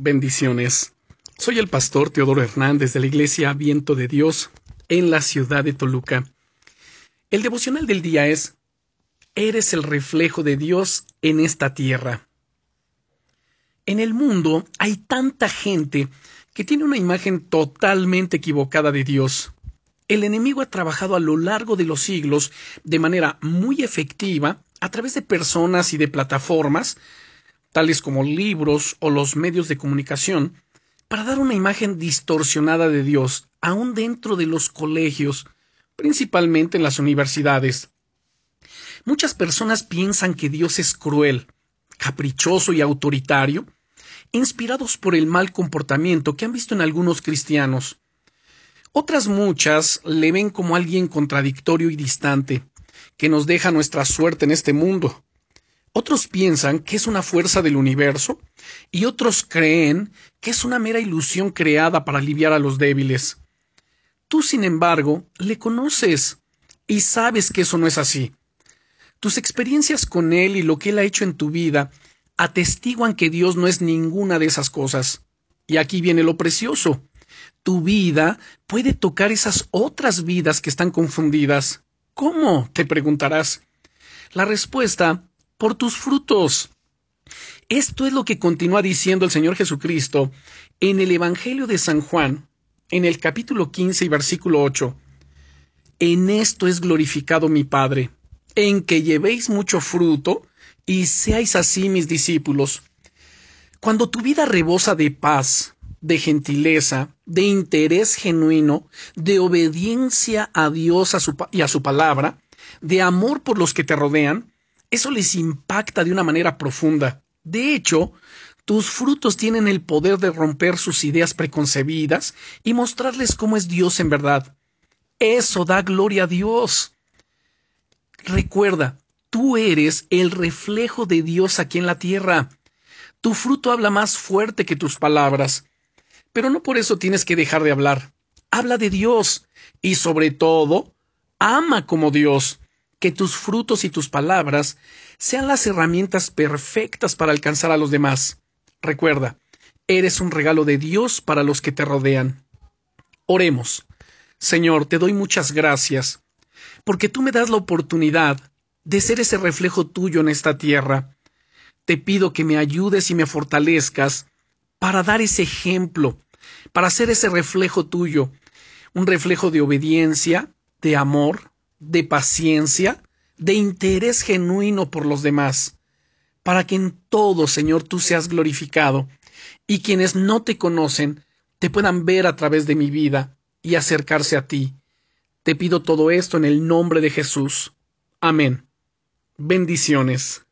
Bendiciones. Soy el pastor Teodoro Hernández de la Iglesia Viento de Dios en la ciudad de Toluca. El devocional del día es Eres el reflejo de Dios en esta tierra. En el mundo hay tanta gente que tiene una imagen totalmente equivocada de Dios. El enemigo ha trabajado a lo largo de los siglos de manera muy efectiva a través de personas y de plataformas, tales como libros o los medios de comunicación, para dar una imagen distorsionada de Dios, aún dentro de los colegios, principalmente en las universidades. Muchas personas piensan que Dios es cruel, caprichoso y autoritario, inspirados por el mal comportamiento que han visto en algunos cristianos. Otras muchas le ven como alguien contradictorio y distante, que nos deja nuestra suerte en este mundo. Otros piensan que es una fuerza del universo y otros creen que es una mera ilusión creada para aliviar a los débiles. Tú, sin embargo, le conoces y sabes que eso no es así. Tus experiencias con él y lo que él ha hecho en tu vida atestiguan que Dios no es ninguna de esas cosas. Y aquí viene lo precioso. Tu vida puede tocar esas otras vidas que están confundidas. ¿Cómo? te preguntarás. La respuesta, por tus frutos. Esto es lo que continúa diciendo el Señor Jesucristo en el Evangelio de San Juan, en el capítulo 15 y versículo 8. En esto es glorificado mi Padre, en que llevéis mucho fruto y seáis así mis discípulos. Cuando tu vida rebosa de paz, de gentileza, de interés genuino, de obediencia a Dios y a su palabra, de amor por los que te rodean, eso les impacta de una manera profunda. De hecho, tus frutos tienen el poder de romper sus ideas preconcebidas y mostrarles cómo es Dios en verdad. Eso da gloria a Dios. Recuerda, tú eres el reflejo de Dios aquí en la tierra. Tu fruto habla más fuerte que tus palabras. Pero no por eso tienes que dejar de hablar. Habla de Dios y sobre todo, ama como Dios. Que tus frutos y tus palabras sean las herramientas perfectas para alcanzar a los demás. Recuerda, eres un regalo de Dios para los que te rodean. Oremos. Señor, te doy muchas gracias, porque tú me das la oportunidad de ser ese reflejo tuyo en esta tierra. Te pido que me ayudes y me fortalezcas para dar ese ejemplo, para ser ese reflejo tuyo, un reflejo de obediencia, de amor, de paciencia, de interés genuino por los demás, para que en todo, Señor, tú seas glorificado, y quienes no te conocen te puedan ver a través de mi vida y acercarse a ti. Te pido todo esto en el nombre de Jesús. Amén. Bendiciones.